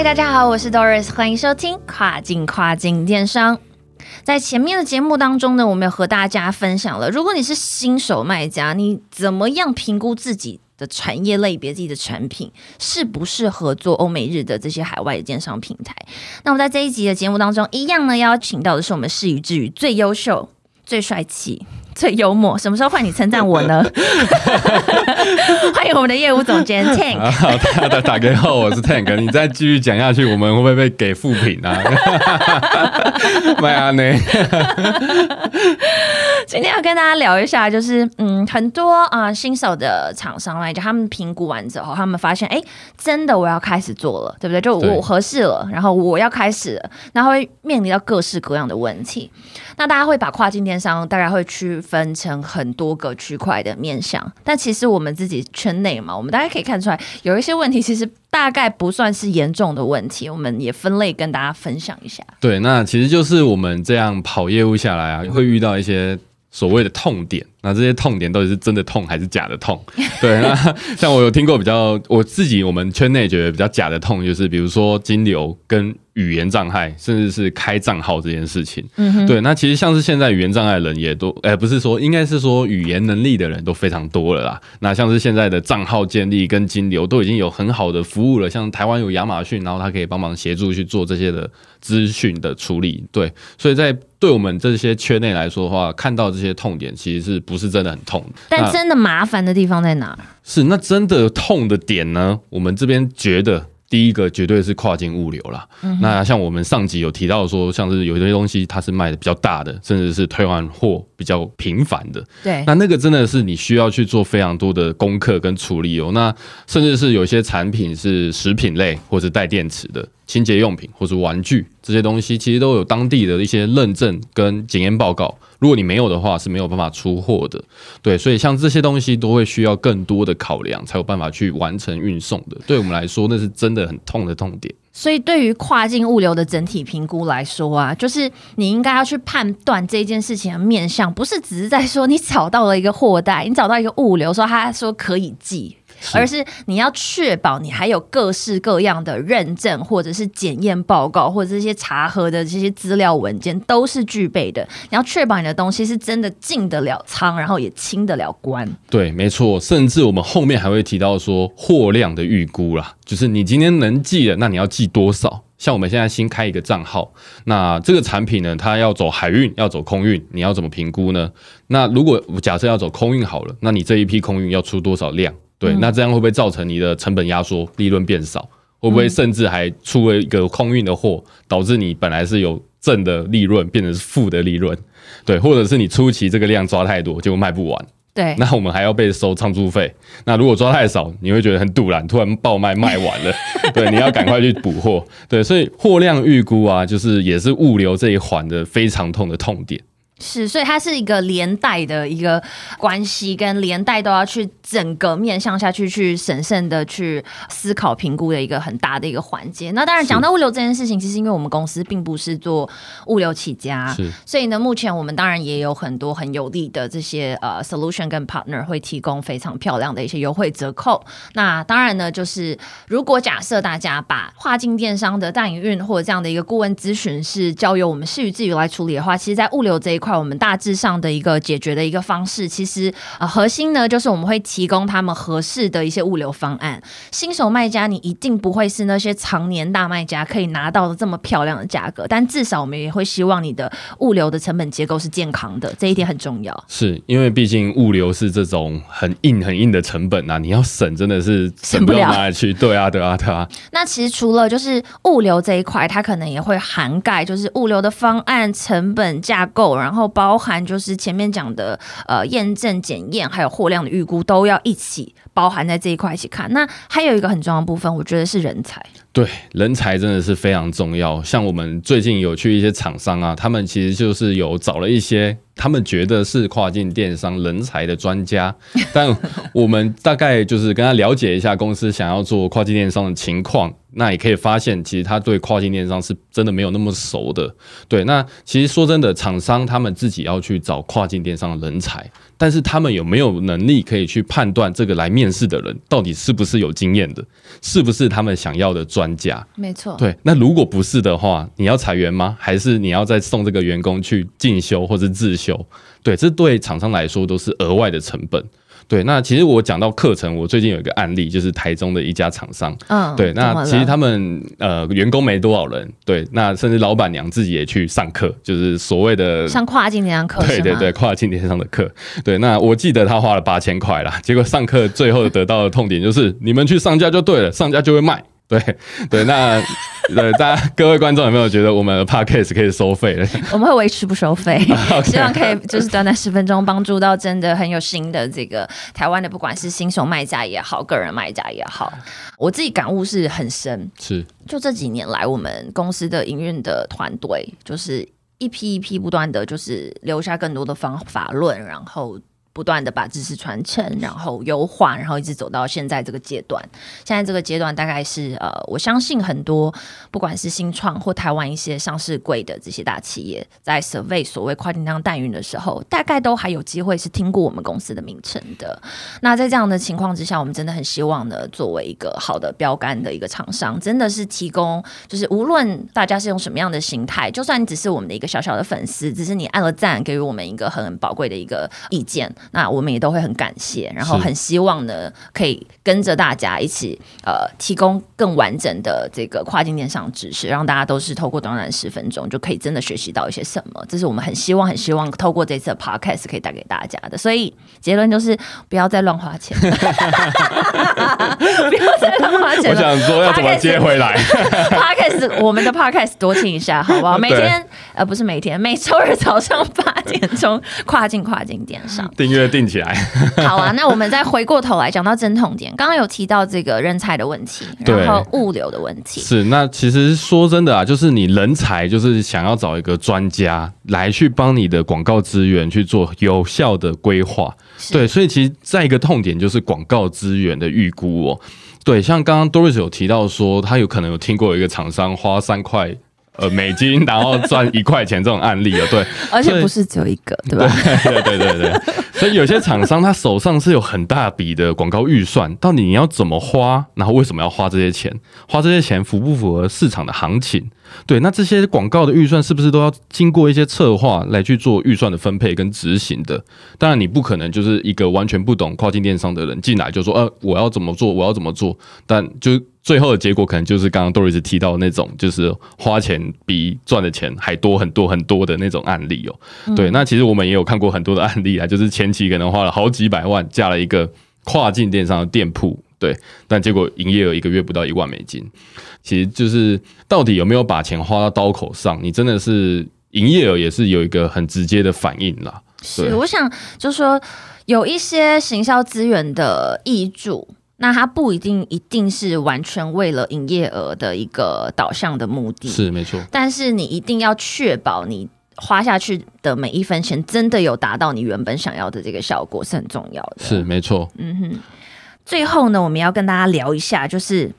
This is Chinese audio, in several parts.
嗨，大家好，我是 Doris，欢迎收听跨境跨境电商。在前面的节目当中呢，我们有和大家分享了，如果你是新手卖家，你怎么样评估自己的产业类别、自己的产品适不适合做欧美日的这些海外的电商平台？那我们在这一集的节目当中，一样呢邀请到的是我们视宇之语最优秀、最帅气。最幽默，什么时候换你称赞我呢？欢迎我们的业务总监 Tank。好，大家打给后，我是 Tank。你再继续讲下去，我们会不会被给负评啊？麦阿内。今天要跟大家聊一下，就是嗯，很多啊新手的厂商来讲，他们评估完之后，他们发现，哎，真的我要开始做了，对不对？就我合适了，然后我要开始了，然后会面临到各式各样的问题。那大家会把跨境电商大概会区分成很多个区块的面向，但其实我们自己圈内嘛，我们大家可以看出来，有一些问题其实大概不算是严重的问题，我们也分类跟大家分享一下。对，那其实就是我们这样跑业务下来啊，会遇到一些。所谓的痛点，那这些痛点到底是真的痛还是假的痛？对，那像我有听过比较，我自己我们圈内觉得比较假的痛，就是比如说金流跟语言障碍，甚至是开账号这件事情。嗯对，那其实像是现在语言障碍的人也都，哎，不是说，应该是说语言能力的人都非常多了啦。那像是现在的账号建立跟金流都已经有很好的服务了，像台湾有亚马逊，然后它可以帮忙协助去做这些的资讯的处理。对，所以在对我们这些圈内来说的话，看到这些痛点，其实是不是真的很痛？但真的麻烦的地方在哪？是那真的痛的点呢？我们这边觉得。第一个绝对是跨境物流了。那像我们上集有提到说，像是有些东西它是卖的比较大的，甚至是退换货比较频繁的。对，那那个真的是你需要去做非常多的功课跟处理哦。那甚至是有些产品是食品类或者带电池的。清洁用品或者玩具这些东西，其实都有当地的一些认证跟检验报告。如果你没有的话，是没有办法出货的。对，所以像这些东西都会需要更多的考量，才有办法去完成运送的。对我们来说，那是真的很痛的痛点。所以，对于跨境物流的整体评估来说啊，就是你应该要去判断这件事情的面向，不是只是在说你找到了一个货代，你找到一个物流，说他说可以寄。而是你要确保你还有各式各样的认证，或者是检验报告，或者这些查核的这些资料文件都是具备的。你要确保你的东西是真的进得了仓，然后也清得了关。对，没错。甚至我们后面还会提到说货量的预估啦，就是你今天能寄的，那你要寄多少？像我们现在新开一个账号，那这个产品呢，它要走海运，要走空运，你要怎么评估呢？那如果假设要走空运好了，那你这一批空运要出多少量？对，那这样会不会造成你的成本压缩，利润变少？会不会甚至还出了一个空运的货，导致你本来是有正的利润，变成是负的利润？对，或者是你初期这个量抓太多，结果卖不完？对，那我们还要被收仓租费。那如果抓太少，你会觉得很堵然，突然爆卖卖完了，对，你要赶快去补货。对，所以货量预估啊，就是也是物流这一环的非常痛的痛点。是，所以它是一个连带的一个关系，跟连带都要去整个面向下去，去审慎的去思考评估的一个很大的一个环节。那当然讲到物流这件事情，其实因为我们公司并不是做物流起家，所以呢，目前我们当然也有很多很有利的这些呃 solution 跟 partner 会提供非常漂亮的一些优惠折扣。那当然呢，就是如果假设大家把跨境电商的代营运或者这样的一个顾问咨询是交由我们视宇自己来处理的话，其实，在物流这一块。我们大致上的一个解决的一个方式，其实呃核心呢，就是我们会提供他们合适的一些物流方案。新手卖家，你一定不会是那些常年大卖家可以拿到的这么漂亮的价格，但至少我们也会希望你的物流的成本结构是健康的，这一点很重要。是因为毕竟物流是这种很硬很硬的成本啊，你要省真的是省不了哪里去。对啊，对啊，对啊。那其实除了就是物流这一块，它可能也会涵盖就是物流的方案、成本架构，然后。后包含就是前面讲的呃验证检验，还有货量的预估都要一起。包含在这一块一起看。那还有一个很重要的部分，我觉得是人才。对，人才真的是非常重要。像我们最近有去一些厂商啊，他们其实就是有找了一些他们觉得是跨境电商人才的专家，但我们大概就是跟他了解一下公司想要做跨境电商的情况。那也可以发现，其实他对跨境电商是真的没有那么熟的。对，那其实说真的，厂商他们自己要去找跨境电商的人才，但是他们有没有能力可以去判断这个来面试的人到底是不是有经验的，是不是他们想要的专家？没错。对，那如果不是的话，你要裁员吗？还是你要再送这个员工去进修或者自修？对，这对厂商来说都是额外的成本。对，那其实我讲到课程，我最近有一个案例，就是台中的一家厂商，嗯，对，那其实他们呃员工没多少人，对，那甚至老板娘自己也去上课，就是所谓的上跨境电商课，对对对，跨境电商的课，对，那我记得他花了八千块啦，结果上课最后得到的痛点就是你们去上架就对了，上架就会卖。对对，那对，大家各位观众有没有觉得我们的 podcast 可以收费了？我们会维持不收费，希望可以就是短短十分钟帮助到真的很有心的这个台湾的，不管是新手卖家也好，个人卖家也好，我自己感悟是很深。是，就这几年来，我们公司的营运的团队就是一批一批不断的就是留下更多的方法论，然后。不断的把知识传承，然后优化，然后一直走到现在这个阶段。现在这个阶段大概是呃，我相信很多不管是新创或台湾一些上市贵的这些大企业，在 survey 所谓跨境当代运的时候，大概都还有机会是听过我们公司的名称的。那在这样的情况之下，我们真的很希望呢，作为一个好的标杆的一个厂商，真的是提供，就是无论大家是用什么样的形态，就算你只是我们的一个小小的粉丝，只是你按了赞，给予我们一个很宝贵的一个意见。那我们也都会很感谢，然后很希望呢，可以跟着大家一起，呃，提供更完整的这个跨境电商知识，让大家都是透过短短十分钟就可以真的学习到一些什么。这是我们很希望、很希望透过这次的 podcast 可以带给大家的。所以结论就是不要再乱花钱，不要再乱花钱。我想说要怎么接回来？podcast 我们的 podcast 多听一下，好不好？每天呃不是每天，每周日早上八点钟跨境跨境电商订阅订起来。好啊，那我们再回过头来讲到真痛点，刚刚有提到这个人才的问题，然后物流的问题。是，那其实说真的啊，就是你人才就是想要找一个专家来去帮你的广告资源去做有效的规划。对，所以其实再一个痛点就是广告资源的预估哦。对，像刚刚 Doris 有提到说，他有可能有听过一个厂商花三块。呃，美金然后赚一块钱这种案例啊，对，而且不是只有一个，对吧？对对对对，所以有些厂商他手上是有很大笔的广告预算，到底你要怎么花？然后为什么要花这些钱？花这些钱符不符合市场的行情？对，那这些广告的预算是不是都要经过一些策划来去做预算的分配跟执行的？当然，你不可能就是一个完全不懂跨境电商的人进来就说，呃，我要怎么做，我要怎么做？但就最后的结果可能就是刚刚 Doris 提到的那种，就是花钱比赚的钱还多很多很多的那种案例哦。对，那其实我们也有看过很多的案例啊，就是前期可能花了好几百万架了一个跨境电商的店铺，对，但结果营业额一个月不到一万美金。其实就是到底有没有把钱花到刀口上？你真的是营业额也是有一个很直接的反应啦。是，我想就是说有一些行销资源的益助，那它不一定一定是完全为了营业额的一个导向的目的。是没错，但是你一定要确保你花下去的每一分钱真的有达到你原本想要的这个效果，是很重要的。是没错。嗯哼。最后呢，我们要跟大家聊一下，就是。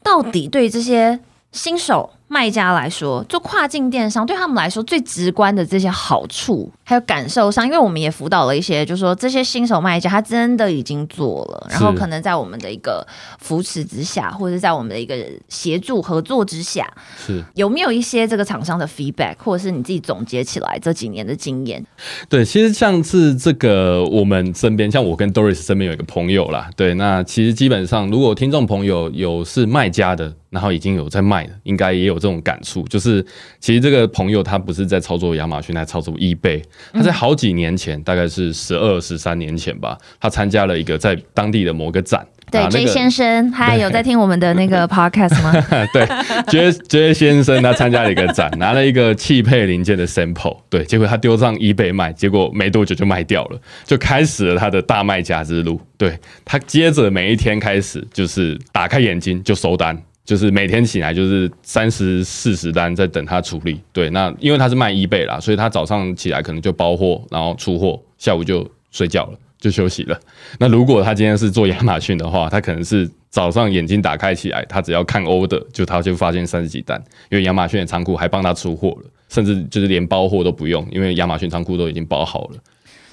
到底对这些新手卖家来说，做跨境电商对他们来说最直观的这些好处，还有感受上，因为我们也辅导了一些，就是说这些新手卖家他真的已经做了，然后可能在我们的一个扶持之下，或者在我们的一个协助合作之下，是有没有一些这个厂商的 feedback，或者是你自己总结起来这几年的经验？对，其实像是这个我们身边，像我跟 Doris 身边有一个朋友啦，对，那其实基本上如果听众朋友有是卖家的。然后已经有在卖的，应该也有这种感触，就是其实这个朋友他不是在操作亚马逊，他操作 eBay，他在好几年前，大概是十二十三年前吧，他参加了一个在当地的某个展。对，J 先生，他有在听我们的那个 podcast 吗？对，J J 先生他参加了一个展，拿了一个汽配零件的 sample，对，结果他丢上 eBay 卖，结果没多久就卖掉了，就开始了他的大卖家之路。对他接着每一天开始就是打开眼睛就收单，就是每天起来就是三十四十单在等他处理。对，那因为他是卖 eBay 啦，所以他早上起来可能就包货，然后出货，下午就睡觉了。就休息了。那如果他今天是做亚马逊的话，他可能是早上眼睛打开起来，他只要看 order，就他就发现三十几单，因为亚马逊的仓库还帮他出货了，甚至就是连包货都不用，因为亚马逊仓库都已经包好了。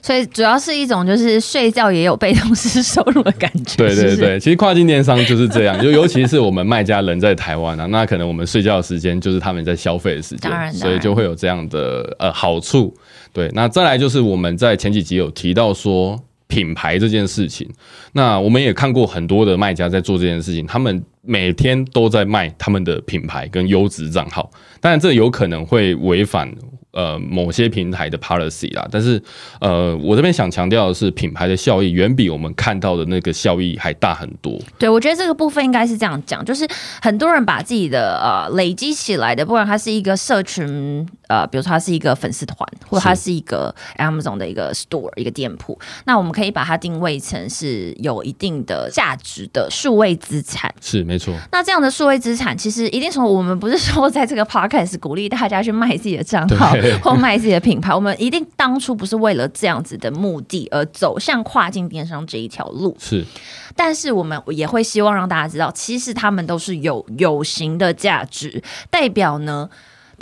所以主要是一种就是睡觉也有被动式收入的感觉。对对对，其实跨境电商就是这样，就 尤其是我们卖家人在台湾啊，那可能我们睡觉的时间就是他们在消费的时间，所以就会有这样的呃好处。对，那再来就是我们在前几集有提到说。品牌这件事情，那我们也看过很多的卖家在做这件事情，他们每天都在卖他们的品牌跟优质账号，当然这有可能会违反。呃，某些平台的 policy 啦，但是呃，我这边想强调的是，品牌的效益远比我们看到的那个效益还大很多。对，我觉得这个部分应该是这样讲，就是很多人把自己的呃累积起来的，不管它是一个社群，呃，比如说它是一个粉丝团，或者它是一个 Amazon 的一个 store 一个店铺，那我们可以把它定位成是有一定的价值的数位资产。是，没错。那这样的数位资产，其实一定从我们不是说在这个 podcast 鼓励大家去卖自己的账号。或卖自己的品牌，我们一定当初不是为了这样子的目的而走向跨境电商这一条路。是，但是我们也会希望让大家知道，其实他们都是有有形的价值，代表呢。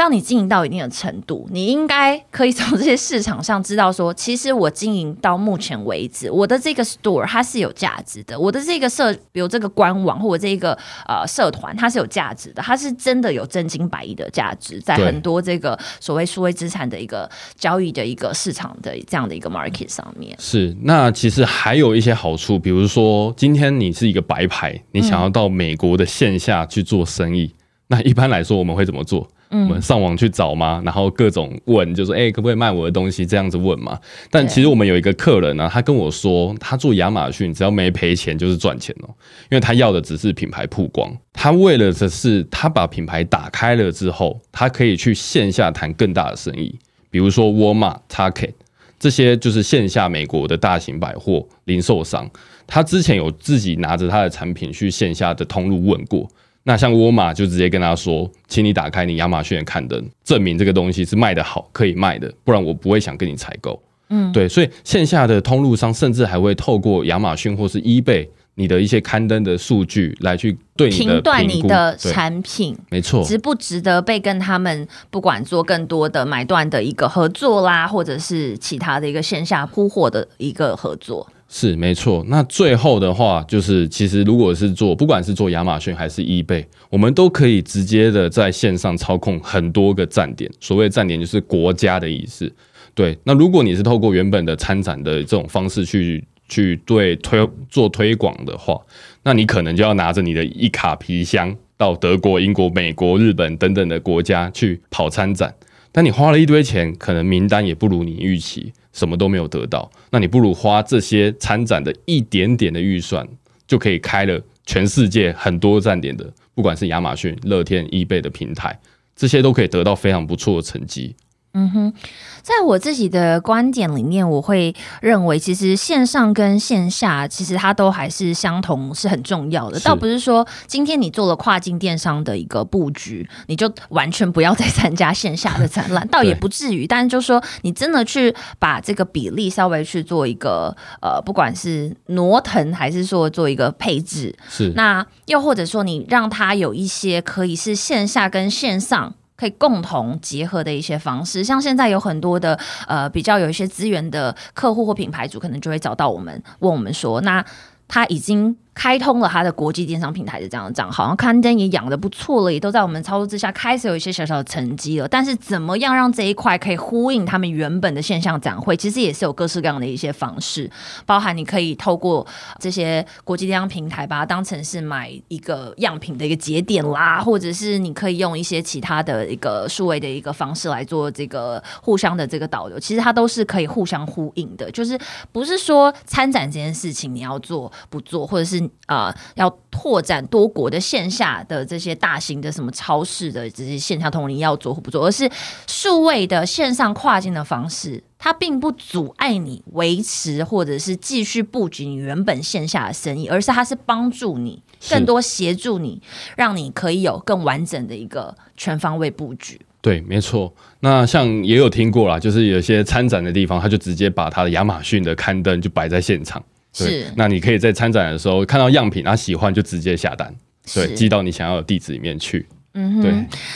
当你经营到一定的程度，你应该可以从这些市场上知道说，其实我经营到目前为止，我的这个 store 它是有价值的，我的这个社，比如这个官网或者这个呃社团，它是有价值的，它是真的有真金白银的价值，在很多这个所谓数位资产的一个交易的一个市场的这样的一个 market 上面。是，那其实还有一些好处，比如说今天你是一个白牌，你想要到美国的线下去做生意，那一般来说我们会怎么做？我们上网去找嘛？然后各种问，就说：“哎，可不可以卖我的东西？”这样子问嘛。但其实我们有一个客人呢，他跟我说，他做亚马逊只要没赔钱就是赚钱哦，因为他要的只是品牌曝光。他为了的是，他把品牌打开了之后，他可以去线下谈更大的生意，比如说沃尔玛、Target 这些就是线下美国的大型百货零售商。他之前有自己拿着他的产品去线下的通路问过。那像沃尔玛就直接跟他说，请你打开你亚马逊的刊登，证明这个东西是卖的好，可以卖的，不然我不会想跟你采购。嗯，对，所以线下的通路商甚至还会透过亚马逊或是 eBay 你的一些刊登的数据来去对你的评断你的产品，没错，值不值得被跟他们不管做更多的买断的一个合作啦，或者是其他的一个线下铺货的一个合作。是没错，那最后的话就是，其实如果是做，不管是做亚马逊还是 eBay，我们都可以直接的在线上操控很多个站点。所谓站点就是国家的意思。对，那如果你是透过原本的参展的这种方式去去对推做推广的话，那你可能就要拿着你的一卡皮箱到德国、英国、美国、日本等等的国家去跑参展。但你花了一堆钱，可能名单也不如你预期。什么都没有得到，那你不如花这些参展的一点点的预算，就可以开了全世界很多站点的，不管是亚马逊、乐天、易贝的平台，这些都可以得到非常不错的成绩。嗯哼。在我自己的观点里面，我会认为，其实线上跟线下其实它都还是相同，是很重要的。倒不是说今天你做了跨境电商的一个布局，你就完全不要再参加线下的展览，倒也不至于。但是就说你真的去把这个比例稍微去做一个呃，不管是挪腾还是说做一个配置，是那又或者说你让它有一些可以是线下跟线上。可以共同结合的一些方式，像现在有很多的呃比较有一些资源的客户或品牌主，可能就会找到我们，问我们说，那他已经开通了他的国际电商平台的这样的账号，然后刊登也养的不错了，也都在我们操作之下开始有一些小小的成绩了。但是怎么样让这一块可以呼应他们原本的线上展会，其实也是有各式各样的一些方式，包含你可以透过这些国际电商平台把它当成是买一个样品的一个节点啦，或者是你可以用一些其他的一个数位的一个方式来做这个互相的这个导流，其实它都是可以互相呼应的，就是不是说参展这件事情你要做不做，或者是。啊，要拓展多国的线下的这些大型的什么超市的这些线下通灵要做或不做，而是数位的线上跨境的方式，它并不阻碍你维持或者是继续布局你原本线下的生意，而是它是帮助你更多协助你，让你可以有更完整的一个全方位布局。对，没错。那像也有听过啦，就是有些参展的地方，他就直接把他的亚马逊的刊登就摆在现场。是，那你可以在参展的时候看到样品，然后喜欢就直接下单，对，寄到你想要的地址里面去。嗯哼，对。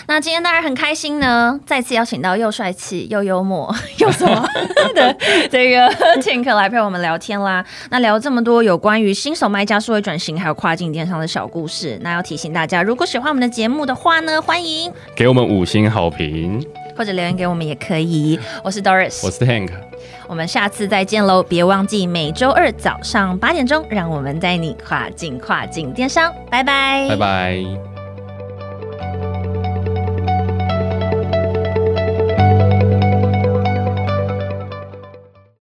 那今天当然很开心呢，再次邀请到又帅气又幽默 又什么 的这个 Tink 来陪我们聊天啦。那聊这么多有关于新手卖家数位转型还有跨境电商的小故事，那要提醒大家，如果喜欢我们的节目的话呢，欢迎给我们五星好评，或者留言给我们也可以。我是 Doris，我是 Tank。我们下次再见喽！别忘记每周二早上八点钟，让我们带你跨境跨境电商，拜拜，拜拜。